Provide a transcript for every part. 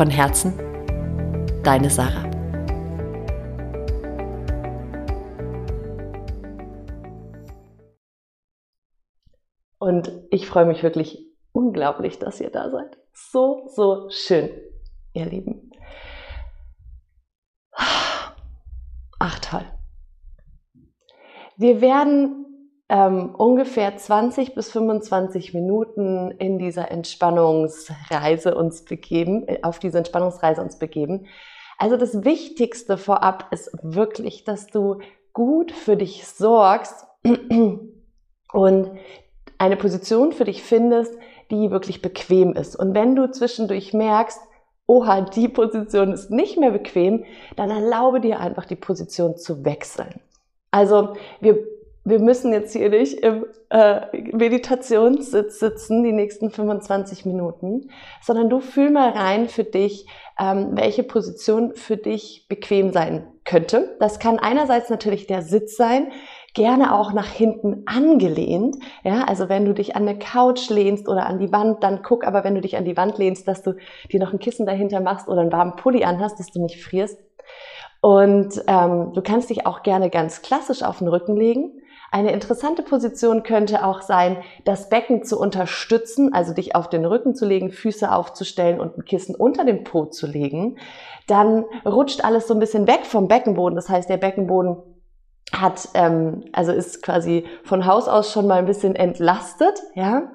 Von Herzen, deine Sarah. Und ich freue mich wirklich unglaublich, dass ihr da seid. So, so schön, ihr Lieben. Ach toll. Wir werden ähm, ungefähr 20 bis 25 Minuten in dieser Entspannungsreise uns begeben, äh, auf diese Entspannungsreise uns begeben. Also das Wichtigste vorab ist wirklich, dass du gut für dich sorgst und eine Position für dich findest, die wirklich bequem ist. Und wenn du zwischendurch merkst, oha, die Position ist nicht mehr bequem, dann erlaube dir einfach die Position zu wechseln. Also wir wir müssen jetzt hier nicht im äh, Meditationssitz sitzen, die nächsten 25 Minuten, sondern du fühl mal rein für dich, ähm, welche Position für dich bequem sein könnte. Das kann einerseits natürlich der Sitz sein, gerne auch nach hinten angelehnt. Ja, also wenn du dich an eine Couch lehnst oder an die Wand, dann guck aber, wenn du dich an die Wand lehnst, dass du dir noch ein Kissen dahinter machst oder einen warmen Pulli anhast, dass du nicht frierst. Und ähm, du kannst dich auch gerne ganz klassisch auf den Rücken legen. Eine interessante Position könnte auch sein, das Becken zu unterstützen, also dich auf den Rücken zu legen, Füße aufzustellen und ein Kissen unter dem Po zu legen. Dann rutscht alles so ein bisschen weg vom Beckenboden. Das heißt, der Beckenboden hat, ähm, also ist quasi von Haus aus schon mal ein bisschen entlastet, ja.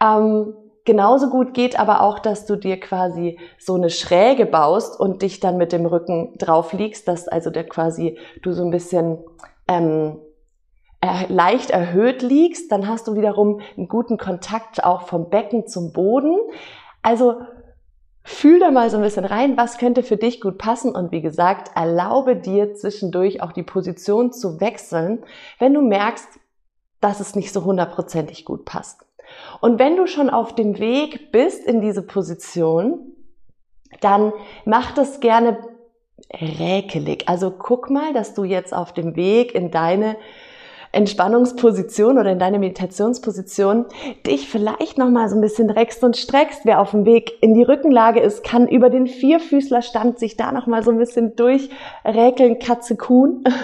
Ähm, Genauso gut geht aber auch, dass du dir quasi so eine Schräge baust und dich dann mit dem Rücken drauf liegst, dass also der quasi du so ein bisschen ähm, leicht erhöht liegst, dann hast du wiederum einen guten Kontakt auch vom Becken zum Boden. Also fühl da mal so ein bisschen rein, was könnte für dich gut passen und wie gesagt, erlaube dir zwischendurch auch die Position zu wechseln, wenn du merkst, dass es nicht so hundertprozentig gut passt. Und wenn du schon auf dem Weg bist in diese Position, dann mach das gerne räkelig. Also guck mal, dass du jetzt auf dem Weg in deine Entspannungsposition oder in deine Meditationsposition dich vielleicht noch mal so ein bisschen reckst und streckst. Wer auf dem Weg in die Rückenlage ist, kann über den Vierfüßlerstand sich da noch mal so ein bisschen durchräkeln, Katze Kuhn.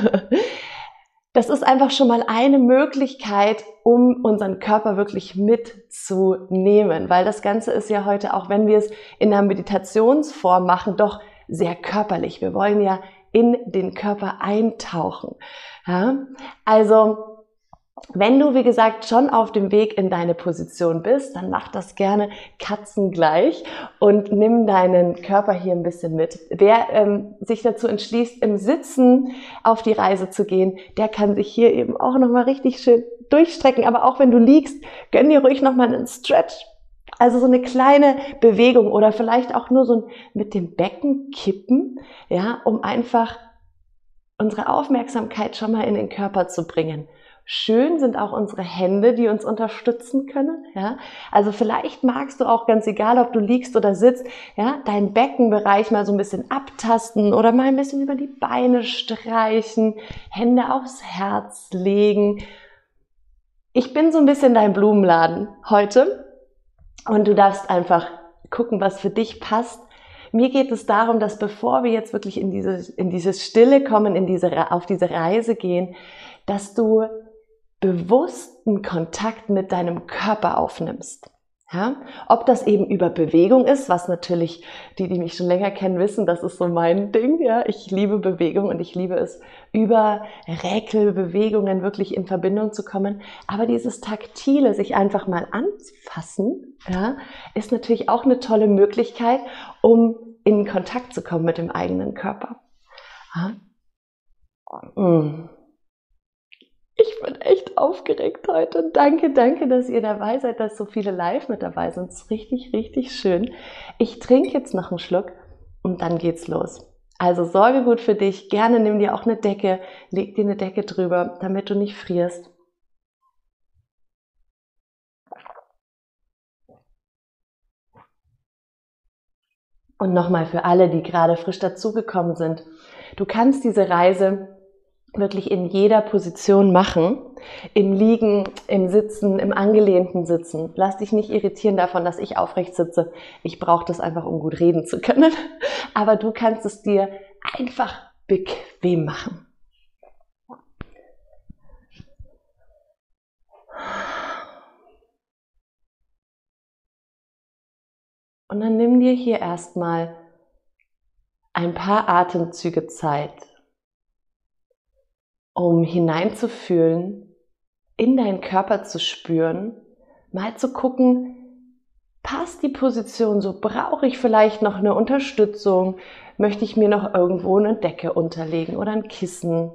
Das ist einfach schon mal eine Möglichkeit, um unseren Körper wirklich mitzunehmen, weil das Ganze ist ja heute, auch wenn wir es in der Meditationsform machen, doch sehr körperlich. Wir wollen ja in den Körper eintauchen. Ja? Also wenn du, wie gesagt, schon auf dem Weg in deine Position bist, dann mach das gerne katzengleich und nimm deinen Körper hier ein bisschen mit. Wer ähm, sich dazu entschließt, im Sitzen auf die Reise zu gehen, der kann sich hier eben auch nochmal richtig schön durchstrecken. Aber auch wenn du liegst, gönn dir ruhig nochmal einen Stretch. Also so eine kleine Bewegung oder vielleicht auch nur so ein mit dem Becken kippen, ja, um einfach unsere Aufmerksamkeit schon mal in den Körper zu bringen. Schön sind auch unsere Hände, die uns unterstützen können. Ja? Also vielleicht magst du auch ganz egal, ob du liegst oder sitzt, ja, deinen Beckenbereich mal so ein bisschen abtasten oder mal ein bisschen über die Beine streichen, Hände aufs Herz legen. Ich bin so ein bisschen dein Blumenladen heute und du darfst einfach gucken, was für dich passt mir geht es darum, dass bevor wir jetzt wirklich in diese, in dieses Stille kommen, in diese, auf diese Reise gehen, dass du bewussten Kontakt mit deinem Körper aufnimmst. Ja, ob das eben über Bewegung ist, was natürlich die, die mich schon länger kennen, wissen, das ist so mein Ding. Ja, ich liebe Bewegung und ich liebe es, über Räkelbewegungen wirklich in Verbindung zu kommen. Aber dieses taktile, sich einfach mal anfassen, ja, ist natürlich auch eine tolle Möglichkeit, um in Kontakt zu kommen mit dem eigenen Körper. Ja. Mm. Ich bin echt aufgeregt heute. Danke, danke, dass ihr dabei seid, dass so viele live mit dabei sind. Es ist richtig, richtig schön. Ich trinke jetzt noch einen Schluck und dann geht's los. Also sorge gut für dich. Gerne nimm dir auch eine Decke, leg dir eine Decke drüber, damit du nicht frierst. Und nochmal für alle, die gerade frisch dazugekommen sind. Du kannst diese Reise wirklich in jeder Position machen. Im Liegen, im Sitzen, im angelehnten Sitzen. Lass dich nicht irritieren davon, dass ich aufrecht sitze. Ich brauche das einfach, um gut reden zu können. Aber du kannst es dir einfach bequem machen. Und dann nimm dir hier erstmal ein paar Atemzüge Zeit, um hineinzufühlen, in deinen Körper zu spüren, mal zu gucken, passt die Position so, brauche ich vielleicht noch eine Unterstützung, möchte ich mir noch irgendwo eine Decke unterlegen oder ein Kissen.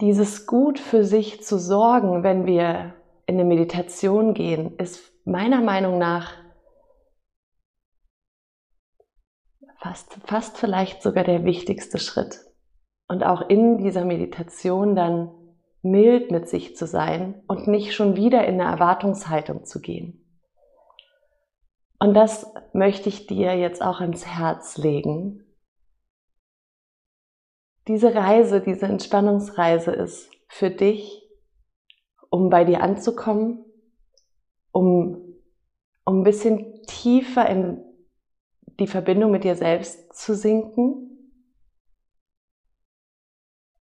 Dieses gut für sich zu sorgen, wenn wir in eine Meditation gehen, ist meiner Meinung nach fast, fast vielleicht sogar der wichtigste Schritt. Und auch in dieser Meditation dann mild mit sich zu sein und nicht schon wieder in eine Erwartungshaltung zu gehen. Und das möchte ich dir jetzt auch ans Herz legen. Diese Reise, diese Entspannungsreise ist für dich um bei dir anzukommen, um, um ein bisschen tiefer in die Verbindung mit dir selbst zu sinken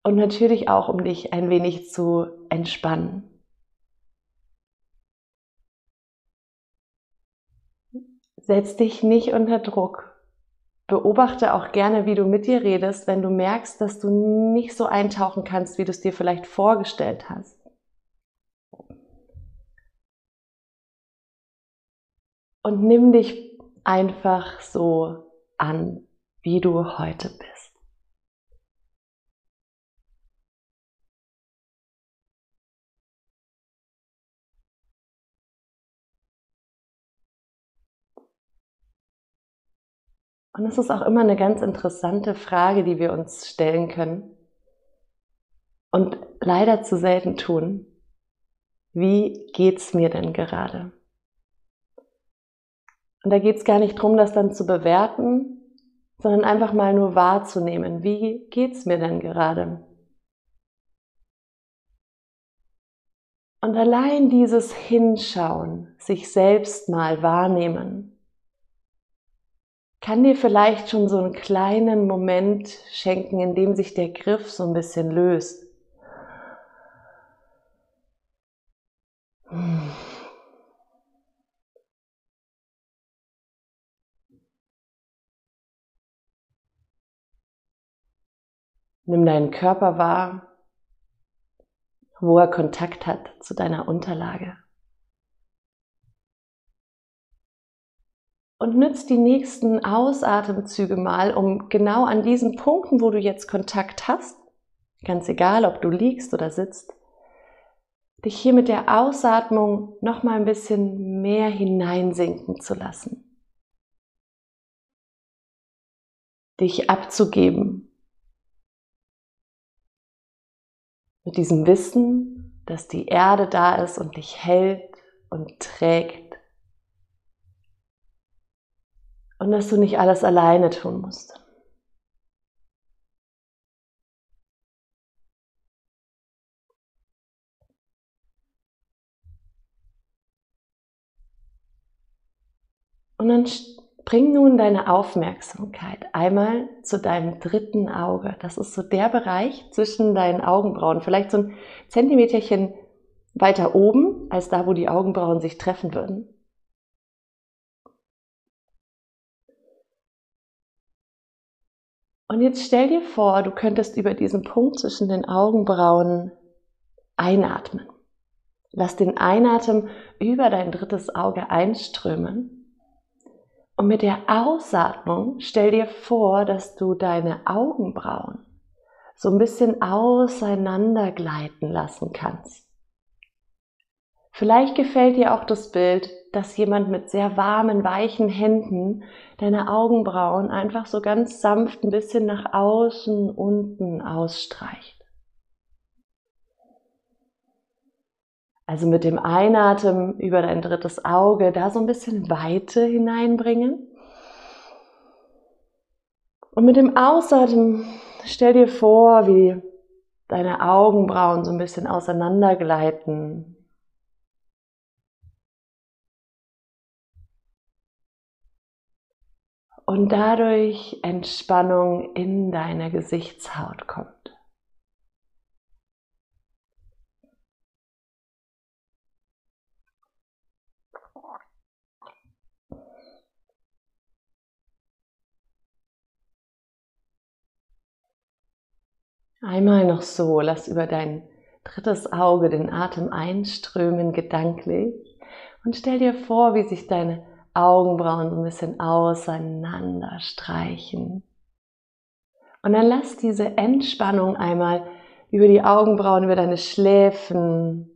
und natürlich auch, um dich ein wenig zu entspannen. Setz dich nicht unter Druck. Beobachte auch gerne, wie du mit dir redest, wenn du merkst, dass du nicht so eintauchen kannst, wie du es dir vielleicht vorgestellt hast. und nimm dich einfach so an, wie du heute bist. Und es ist auch immer eine ganz interessante Frage, die wir uns stellen können und leider zu selten tun. Wie geht's mir denn gerade? Und da geht es gar nicht darum, das dann zu bewerten, sondern einfach mal nur wahrzunehmen, wie geht's mir denn gerade? Und allein dieses Hinschauen, sich selbst mal wahrnehmen, kann dir vielleicht schon so einen kleinen Moment schenken, in dem sich der Griff so ein bisschen löst. Hm. Nimm deinen Körper wahr, wo er Kontakt hat zu deiner Unterlage. Und nütz die nächsten Ausatemzüge mal, um genau an diesen Punkten, wo du jetzt Kontakt hast, ganz egal, ob du liegst oder sitzt, dich hier mit der Ausatmung noch mal ein bisschen mehr hineinsinken zu lassen. Dich abzugeben Mit diesem Wissen, dass die Erde da ist und dich hält und trägt. Und dass du nicht alles alleine tun musst. Und dann Bring nun deine Aufmerksamkeit einmal zu deinem dritten Auge. Das ist so der Bereich zwischen deinen Augenbrauen, vielleicht so ein Zentimeterchen weiter oben als da, wo die Augenbrauen sich treffen würden. Und jetzt stell dir vor, du könntest über diesen Punkt zwischen den Augenbrauen einatmen. Lass den Einatmen über dein drittes Auge einströmen Und mit der Ausatmung stell dir vor, dass du deine Augenbrauen so ein bisschen auseinander gleiten lassen kannst. Vielleicht gefällt dir auch das Bild, dass jemand mit sehr warmen, weichen Händen deine Augenbrauen einfach so ganz sanft ein bisschen nach außen, unten ausstreicht. Also mit dem Einatmen über dein drittes Auge da so ein bisschen Weite hineinbringen. Und mit dem Ausatmen stell dir vor, wie deine Augenbrauen so ein bisschen auseinandergleiten. Und dadurch Entspannung in deine Gesichtshaut kommt. Einmal noch so, lass über dein drittes Auge den Atem einströmen gedanklich und stell dir vor, wie sich deine Augenbrauen ein bisschen auseinander streichen. Und dann lass diese Entspannung einmal über die Augenbrauen, über deine Schläfen,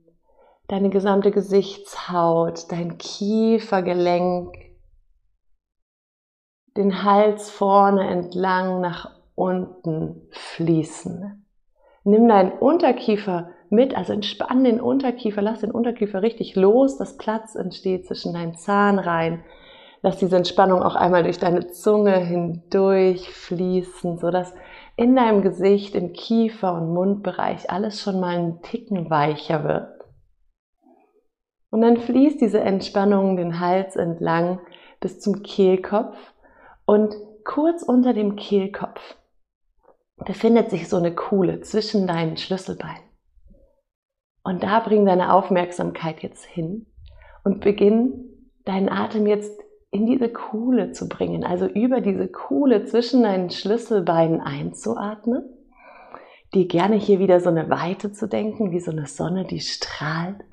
deine gesamte Gesichtshaut, dein Kiefergelenk, den Hals vorne entlang nach unten fließen. Nimm deinen Unterkiefer mit, also entspann den Unterkiefer, lass den Unterkiefer richtig los, dass Platz entsteht zwischen deinen Zahnreihen. Lass diese Entspannung auch einmal durch deine Zunge hindurch fließen, sodass in deinem Gesicht, im Kiefer- und Mundbereich alles schon mal einen Ticken weicher wird. Und dann fließt diese Entspannung den Hals entlang bis zum Kehlkopf und kurz unter dem Kehlkopf befindet sich so eine Kuhle zwischen deinen Schlüsselbeinen. Und da bring deine Aufmerksamkeit jetzt hin und beginn deinen Atem jetzt in diese Kuhle zu bringen, also über diese Kuhle zwischen deinen Schlüsselbeinen einzuatmen, dir gerne hier wieder so eine Weite zu denken, wie so eine Sonne, die strahlt.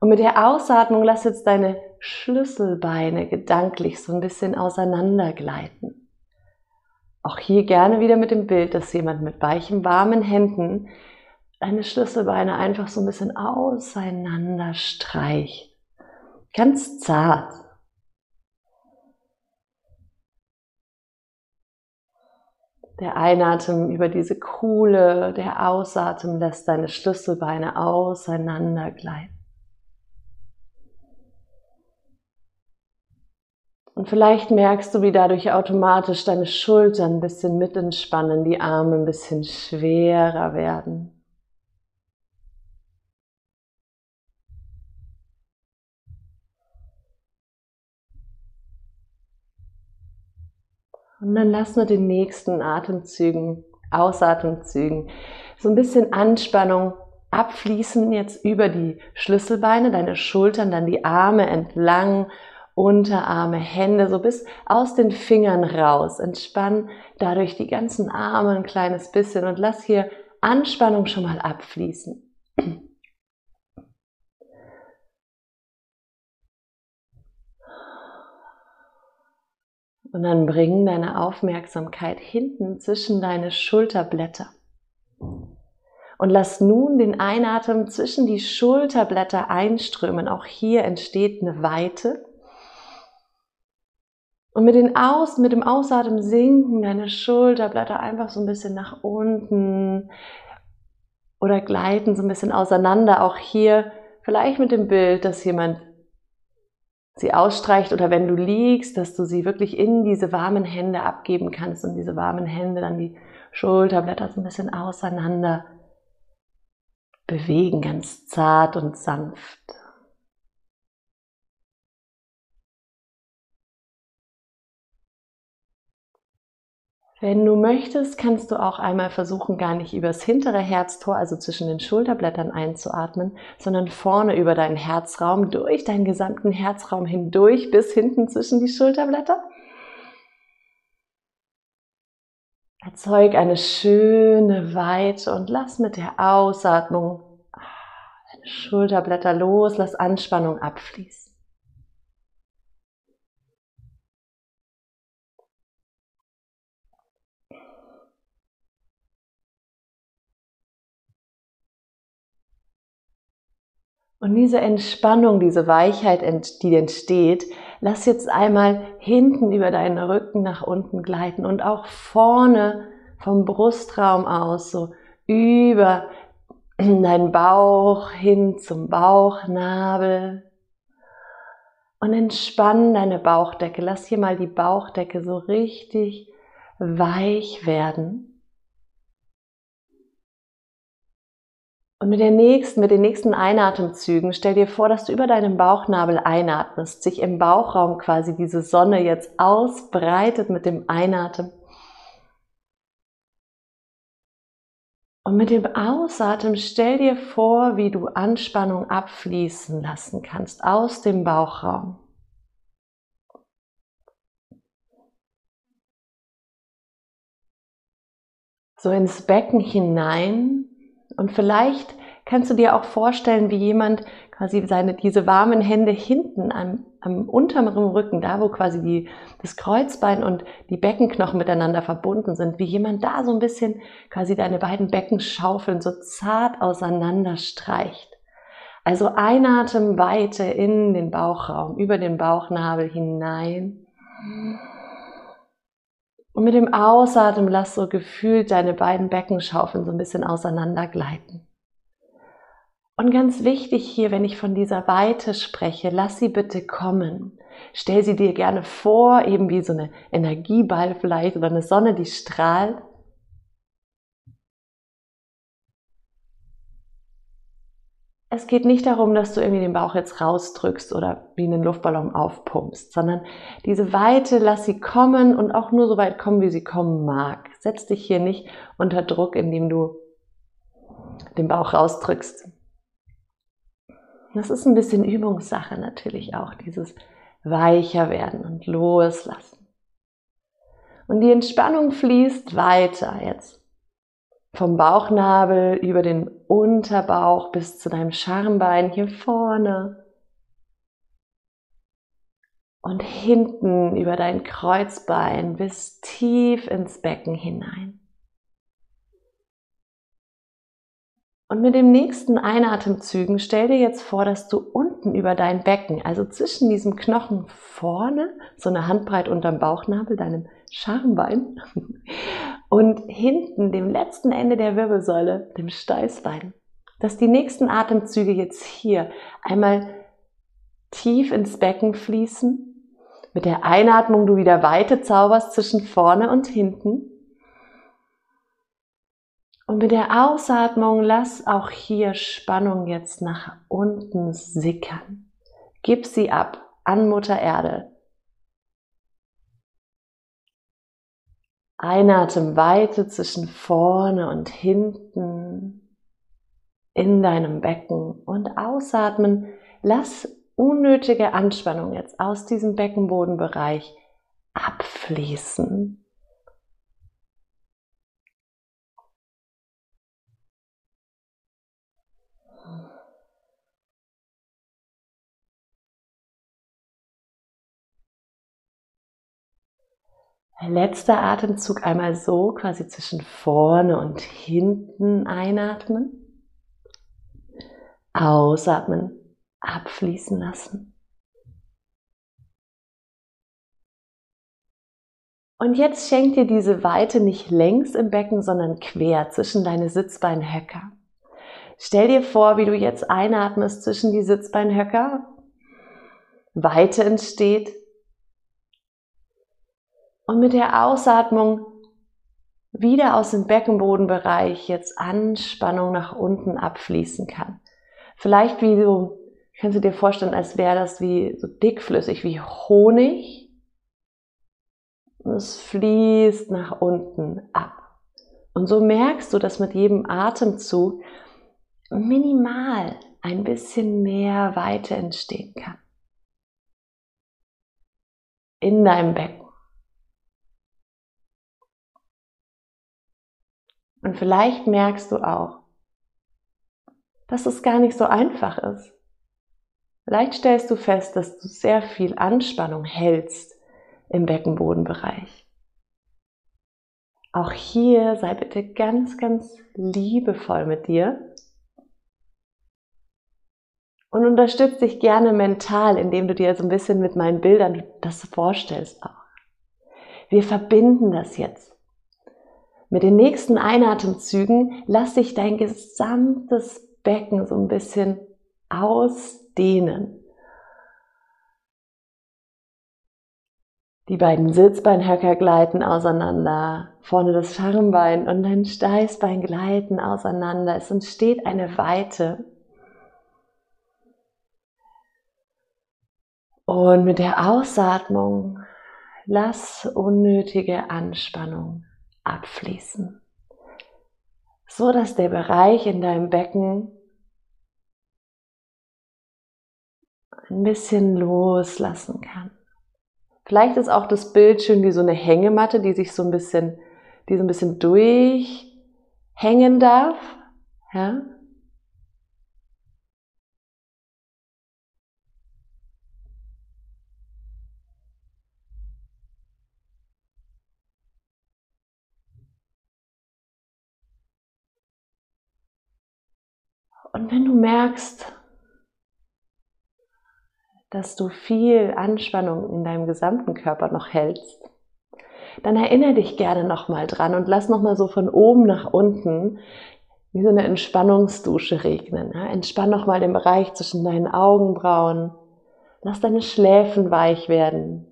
Und mit der Ausatmung lass jetzt deine Schlüsselbeine gedanklich so ein bisschen auseinandergleiten. Auch hier gerne wieder mit dem Bild, dass jemand mit weichen, warmen Händen deine Schlüsselbeine einfach so ein bisschen auseinander streicht. Ganz zart. Der Einatmen über diese Kuhle, der Ausatmen lässt deine Schlüsselbeine auseinander Und vielleicht merkst du, wie dadurch automatisch deine Schultern ein bisschen mit entspannen, die Arme ein bisschen schwerer werden. Und dann lass mit den nächsten Atemzügen, Ausatemzügen, so ein bisschen Anspannung abfließen jetzt über die Schlüsselbeine, deine Schultern, dann die Arme entlang Unterarme, Hände so bis aus den Fingern raus. Entspann dadurch die ganzen Arme ein kleines bisschen und lass hier Anspannung schon mal abfließen. Und dann bring deine Aufmerksamkeit hinten zwischen deine Schulterblätter. Und lass nun den Einatmen zwischen die Schulterblätter einströmen. Auch hier entsteht eine Weite. Und mit, den Aus, mit dem Ausatmen sinken deine Schulterblätter einfach so ein bisschen nach unten oder gleiten so ein bisschen auseinander. Auch hier vielleicht mit dem Bild, dass jemand sie ausstreicht oder wenn du liegst, dass du sie wirklich in diese warmen Hände abgeben kannst und diese warmen Hände dann die Schulterblätter so ein bisschen auseinander bewegen, ganz zart und sanft. Wenn du möchtest, kannst du auch einmal versuchen, gar nicht übers hintere Herztor, also zwischen den Schulterblättern einzuatmen, sondern vorne über deinen Herzraum, durch deinen gesamten Herzraum hindurch bis hinten zwischen die Schulterblätter. Erzeug eine schöne Weite und lass mit der Ausatmung deine Schulterblätter los, lass Anspannung abfließen. Und diese Entspannung, diese Weichheit, die entsteht, lass jetzt einmal hinten über deinen Rücken nach unten gleiten und auch vorne vom Brustraum aus, so über deinen Bauch hin zum Bauchnabel. Und entspann deine Bauchdecke. Lass hier mal die Bauchdecke so richtig weich werden. Und mit, der nächsten, mit den nächsten Einatemzügen stell dir vor, dass du über deinen Bauchnabel einatmest, sich im Bauchraum quasi diese Sonne jetzt ausbreitet mit dem Einatmen. Und mit dem Ausatmen stell dir vor, wie du Anspannung abfließen lassen kannst aus dem Bauchraum. So ins Becken hinein und vielleicht kannst du dir auch vorstellen, wie jemand quasi seine, diese warmen Hände hinten am, am unteren Rücken, da wo quasi die, das Kreuzbein und die Beckenknochen miteinander verbunden sind, wie jemand da so ein bisschen quasi deine beiden Beckenschaufeln so zart auseinander streicht. Also Einatmen weiter in den Bauchraum, über den Bauchnabel hinein. Und mit dem Ausatmen lass so gefühlt deine beiden Beckenschaufeln so ein bisschen auseinander gleiten. Und ganz wichtig hier, wenn ich von dieser Weite spreche, lass sie bitte kommen. Stell sie dir gerne vor, eben wie so eine Energieball vielleicht oder eine Sonne, die strahlt. Es geht nicht darum, dass du irgendwie den Bauch jetzt rausdrückst oder wie einen Luftballon aufpumpst, sondern diese Weite, lass sie kommen und auch nur so weit kommen, wie sie kommen mag. Setz dich hier nicht unter Druck, indem du den Bauch rausdrückst. Das ist ein bisschen Übungssache natürlich auch, dieses weicher werden und loslassen. Und die Entspannung fließt weiter jetzt vom Bauchnabel über den Unterbauch bis zu deinem Schambein hier vorne und hinten über dein Kreuzbein bis tief ins Becken hinein. Und mit dem nächsten Einatemzügen stell dir jetzt vor, dass du unten über dein Becken, also zwischen diesem Knochen vorne, so eine Handbreit unterm Bauchnabel, deinem Schambein, und hinten, dem letzten Ende der Wirbelsäule, dem Steißbein, dass die nächsten Atemzüge jetzt hier einmal tief ins Becken fließen. Mit der Einatmung du wieder Weite zauberst zwischen vorne und hinten. Und mit der Ausatmung lass auch hier Spannung jetzt nach unten sickern. Gib sie ab an Mutter Erde. Einatmen Weite zwischen vorne und hinten in deinem Becken und ausatmen. Lass unnötige Anspannung jetzt aus diesem Beckenbodenbereich abfließen. Letzter Atemzug einmal so, quasi zwischen vorne und hinten einatmen. Ausatmen, abfließen lassen. Und jetzt schenk dir diese Weite nicht längs im Becken, sondern quer zwischen deine Sitzbeinhöcker. Stell dir vor, wie du jetzt einatmest zwischen die Sitzbeinhöcker. Weite entsteht, und mit der Ausatmung wieder aus dem Beckenbodenbereich jetzt Anspannung nach unten abfließen kann. Vielleicht wie so, kannst du dir vorstellen, als wäre das wie so dickflüssig, wie Honig. Und es fließt nach unten ab. Und so merkst du, dass mit jedem Atemzug minimal ein bisschen mehr Weite entstehen kann. In deinem Becken. Und vielleicht merkst du auch, dass es gar nicht so einfach ist. Vielleicht stellst du fest, dass du sehr viel Anspannung hältst im Beckenbodenbereich. Auch hier sei bitte ganz, ganz liebevoll mit dir Und unterstütze dich gerne mental, indem du dir so ein bisschen mit meinen Bildern das vorstellst auch. Wir verbinden das jetzt. Mit den nächsten Einatemzügen lass dich dein gesamtes Becken so ein bisschen ausdehnen. Die beiden Sitzbeinhöcker gleiten auseinander, vorne das Schambein und dein Steißbein gleiten auseinander. Es entsteht eine Weite. Und mit der Ausatmung lass unnötige Anspannung abfließen, so dass der Bereich in deinem Becken ein bisschen loslassen kann. Vielleicht ist auch das Bild schön wie so eine Hängematte, die sich so ein bisschen, die so ein bisschen durchhängen darf. Ja? Wenn du merkst, dass du viel Anspannung in deinem gesamten Körper noch hältst, dann erinnere dich gerne nochmal dran und lass nochmal so von oben nach unten wie so eine Entspannungsdusche regnen. Entspann nochmal den Bereich zwischen deinen Augenbrauen. Lass deine Schläfen weich werden,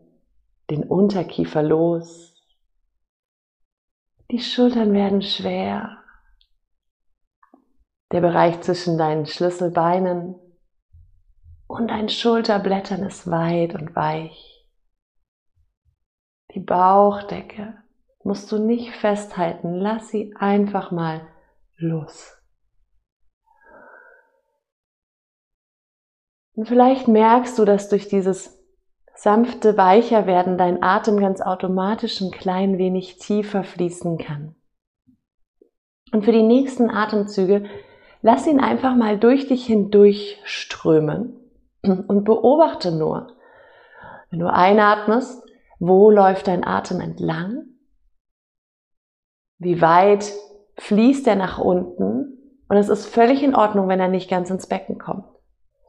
den Unterkiefer los. Die Schultern werden schwer. Der Bereich zwischen deinen Schlüsselbeinen und dein Schulterblättern ist weit und weich. Die Bauchdecke musst du nicht festhalten, lass sie einfach mal los. Und vielleicht merkst du, dass durch dieses sanfte Weicherwerden dein Atem ganz automatisch ein klein wenig tiefer fließen kann. Und für die nächsten Atemzüge lass ihn einfach mal durch dich hindurch strömen und beobachte nur, wenn du einatmest, wo läuft dein Atem entlang? Wie weit fließt er nach unten? Und es ist völlig in Ordnung, wenn er nicht ganz ins Becken kommt.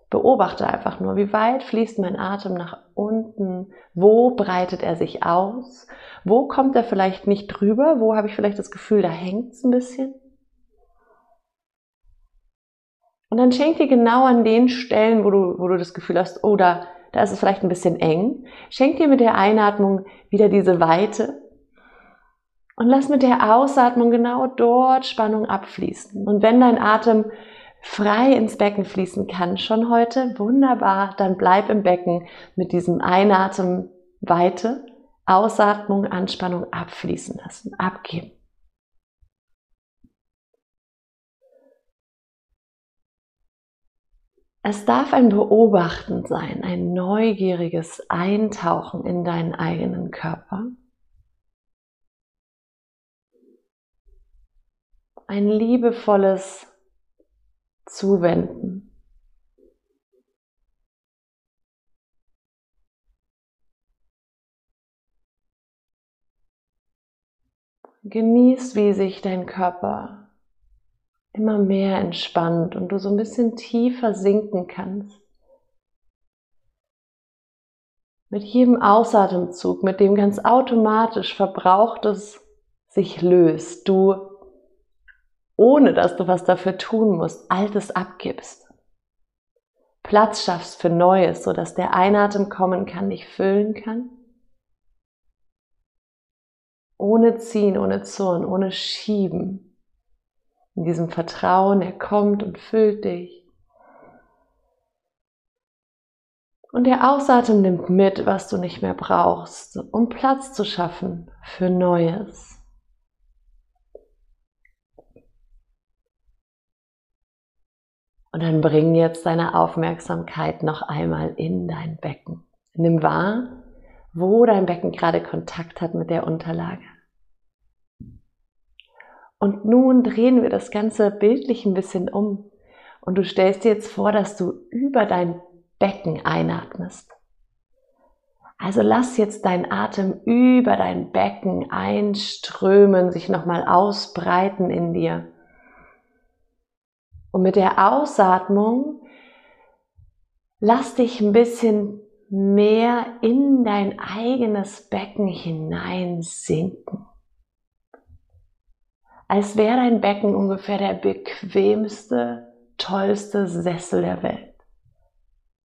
Beobachte einfach nur, wie weit fließt mein Atem nach unten? Wo breitet er sich aus? Wo kommt er vielleicht nicht drüber? Wo habe ich vielleicht das Gefühl, da hängt es ein bisschen? Und dann schenk dir genau an den Stellen, wo du, wo du das Gefühl hast, oh, da, da ist es vielleicht ein bisschen eng. Schenk dir mit der Einatmung wieder diese Weite und lass mit der Ausatmung genau dort Spannung abfließen. Und wenn dein Atem frei ins Becken fließen kann, schon heute, wunderbar, dann bleib im Becken mit diesem Einatmen Weite, Ausatmung, Anspannung abfließen lassen, abgeben. Es darf ein Beobachten sein, ein neugieriges Eintauchen in deinen eigenen Körper. Ein liebevolles Zuwenden. Genieß, wie sich dein Körper immer mehr entspannt und du so ein bisschen tiefer sinken kannst. Mit jedem Ausatemzug, mit dem ganz automatisch Verbrauchtes sich löst, du, ohne dass du was dafür tun musst, Altes abgibst. Platz schaffst für Neues, sodass der Einatem kommen kann, dich füllen kann. Ohne ziehen, ohne zurren, ohne schieben in diesem Vertrauen, er kommt und füllt dich. Und der Ausatem nimmt mit, was du nicht mehr brauchst, um Platz zu schaffen für Neues. Und dann bring jetzt deine Aufmerksamkeit noch einmal in dein Becken. Nimm wahr, wo dein Becken gerade Kontakt hat mit der Unterlage. Und nun drehen wir das Ganze bildlich ein bisschen um. Und du stellst dir jetzt vor, dass du über dein Becken einatmest. Also lass jetzt deinen Atem über dein Becken einströmen, sich nochmal ausbreiten in dir. Und mit der Ausatmung lass dich ein bisschen mehr in dein eigenes Becken hineinsinken. Als wäre dein Becken ungefähr der bequemste, tollste Sessel der Welt.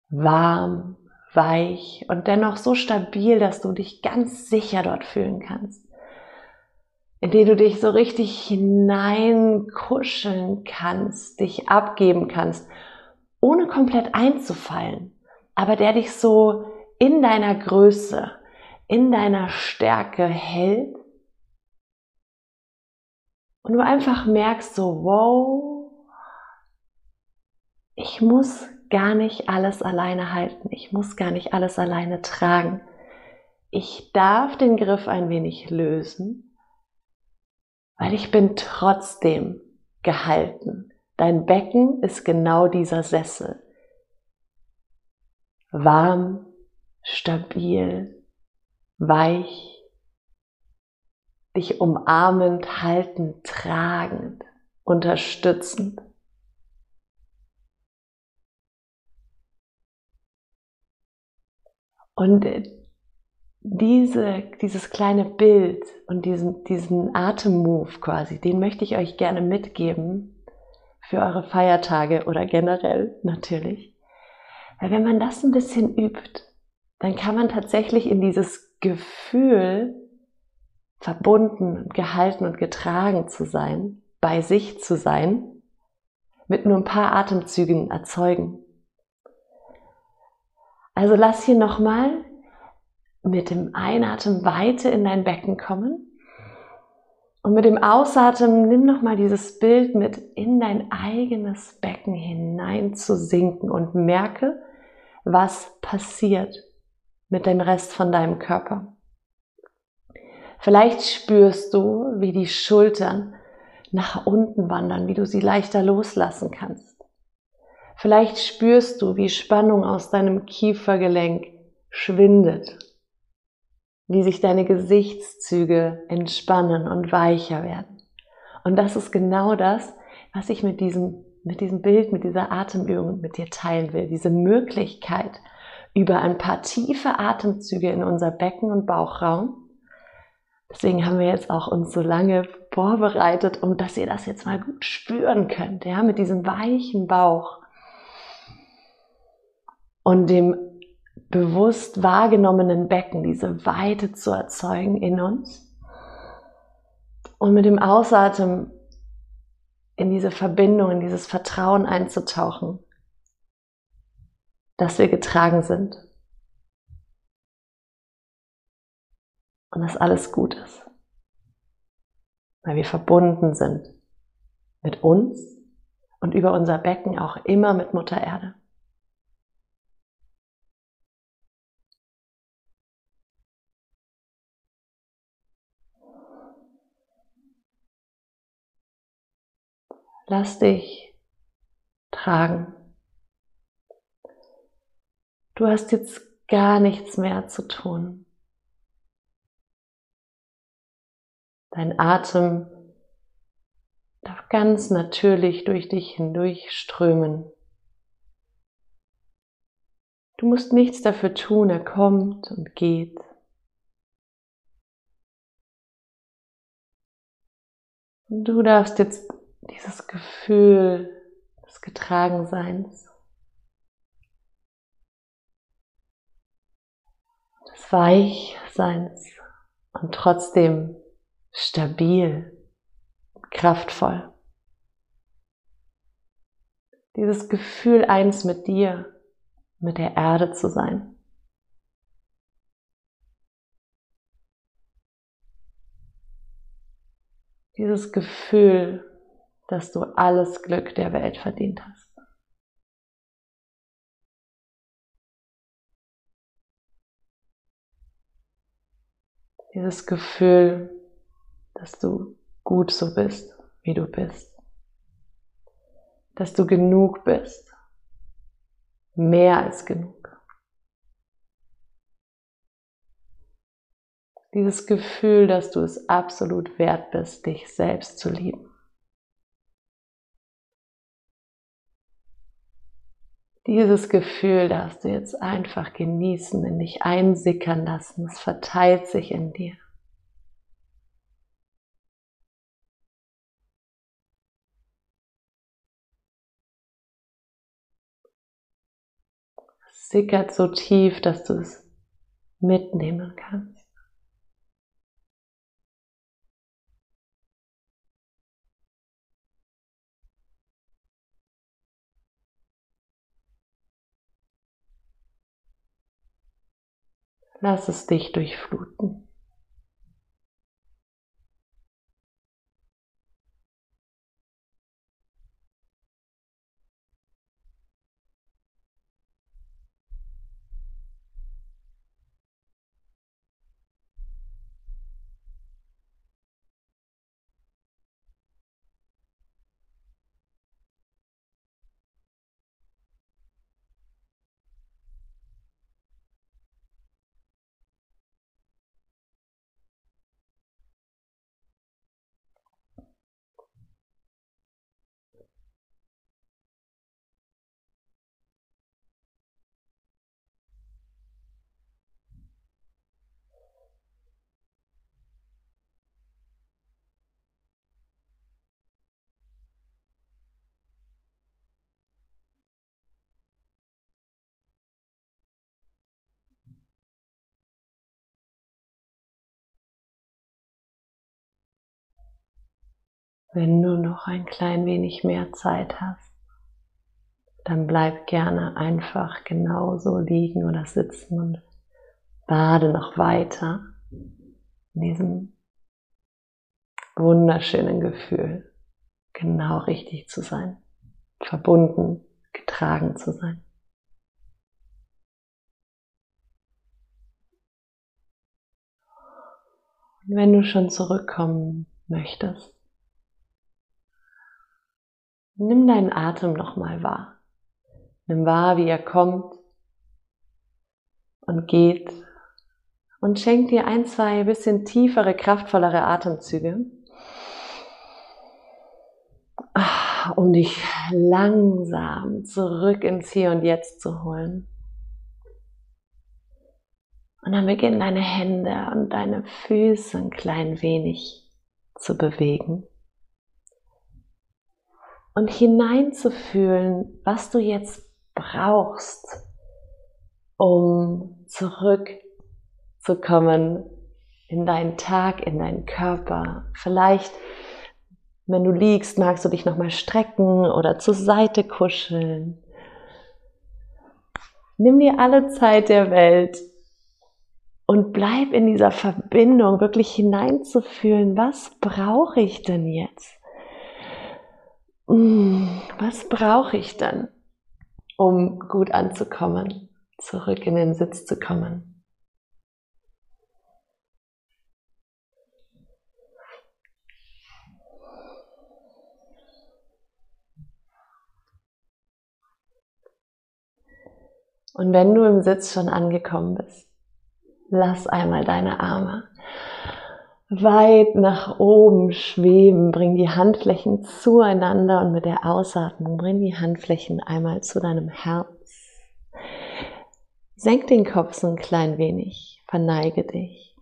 Warm, weich und dennoch so stabil, dass du dich ganz sicher dort fühlen kannst. In den du dich so richtig hineinkuscheln kannst, dich abgeben kannst, ohne komplett einzufallen aber der dich so in deiner Größe, in deiner Stärke hält und du einfach merkst so, wow, ich muss gar nicht alles alleine halten, ich muss gar nicht alles alleine tragen. Ich darf den Griff ein wenig lösen, weil ich bin trotzdem gehalten. Dein Becken ist genau dieser Sessel warm, stabil, weich, dich umarmend, haltend, tragend, unterstützend. Und diese, dieses kleine Bild und diesen, diesen Atemmove quasi, den möchte ich euch gerne mitgeben für eure Feiertage oder generell natürlich. Weil wenn man das ein bisschen übt, dann kann man tatsächlich in dieses Gefühl, verbunden, gehalten und getragen zu sein, bei sich zu sein, mit nur ein paar Atemzügen erzeugen. Also lass hier nochmal mit dem Einatmen Weite in dein Becken kommen. Und mit dem Ausatmen nimm nochmal dieses Bild mit in dein eigenes Becken hinein zu sinken und merke, was passiert mit dem Rest von deinem Körper. Vielleicht spürst du, wie die Schultern nach unten wandern, wie du sie leichter loslassen kannst. Vielleicht spürst du, wie Spannung aus deinem Kiefergelenk schwindet, wie sich deine Gesichtszüge entspannen und weicher werden. Und das ist genau das, was ich mit diesem mit diesem Bild, mit dieser Atemübung mit dir teilen will. Diese Möglichkeit, über ein paar tiefe Atemzüge in unser Becken- und Bauchraum. Deswegen haben wir jetzt auch uns so lange vorbereitet, um dass ihr das jetzt mal gut spüren könnt, ja, mit diesem weichen Bauch und dem bewusst wahrgenommenen Becken, diese Weite zu erzeugen in uns. Und mit dem Ausatmen in diese Verbindung, in dieses Vertrauen einzutauchen, dass wir getragen sind und dass alles gut ist, weil wir verbunden sind mit uns und über unser Becken auch immer mit Mutter Erde. Lass dich tragen. Du hast jetzt gar nichts mehr zu tun. Dein Atem darf ganz natürlich durch dich hindurch strömen. Du musst nichts dafür tun, er kommt und geht. Du darfst jetzt dieses Gefühl des Getragenseins, des Weichseins und trotzdem stabil, kraftvoll. Dieses Gefühl, eins mit dir, mit der Erde zu sein. Dieses Gefühl, dass du alles Glück der Welt verdient hast. Dieses Gefühl, dass du gut so bist, wie du bist. Dass du genug bist. Mehr als genug. Dieses Gefühl, dass du es absolut wert bist, dich selbst zu lieben. Dieses Gefühl darfst du jetzt einfach genießen, in dich einsickern lassen. Es verteilt sich in dir. Sickert so tief, dass du es mitnehmen kannst. Lass es dich durchfluten. Wenn du noch ein klein wenig mehr Zeit hast, dann bleib gerne einfach genauso liegen oder sitzen und bade noch weiter in diesem wunderschönen Gefühl, genau richtig zu sein, verbunden, getragen zu sein. Und wenn du schon zurückkommen möchtest, Nimm deinen Atem nochmal wahr. Nimm wahr, wie er kommt und geht und schenk dir ein, zwei bisschen tiefere, kraftvollere Atemzüge, ah, um dich langsam zurück ins Hier und Jetzt zu holen. Und dann beginnen deine Hände und deine Füße ein klein wenig zu bewegen und hineinzufühlen, was du jetzt brauchst, um zurückzukommen in deinen Tag, in deinen Körper. Vielleicht, wenn du liegst, magst du dich nochmal strecken oder zur Seite kuscheln. Nimm dir alle Zeit der Welt und bleib in dieser Verbindung wirklich hineinzufühlen, was brauche ich denn jetzt? Hm, was brauche ich dann, um gut anzukommen, zurück in den Sitz zu kommen? Und wenn du im Sitz schon angekommen bist, lass einmal deine Arme weit nach oben schweben. Bring die Handflächen zueinander und mit der Ausatmung bring die Handflächen einmal zu deinem Herz. Senk den Kopf so ein klein wenig, verneige dich.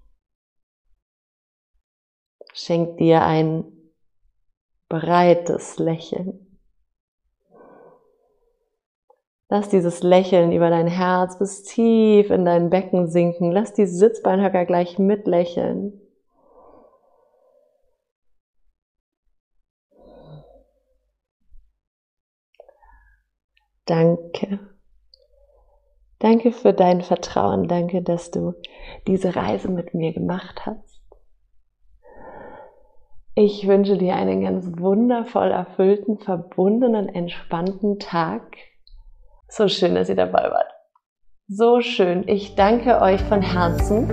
Schenk dir ein breites Lächeln. Lass dieses Lächeln über dein Herz bis tief in dein Becken sinken. Lass die Sitzbeinhöcker gleich mitlächeln. Danke. Danke für dein Vertrauen. Danke, dass du diese Reise mit mir gemacht hast. Ich wünsche dir einen ganz wundervoll erfüllten, verbundenen, entspannten Tag. So schön, dass ihr dabei wart. So schön. Ich danke euch von Herzen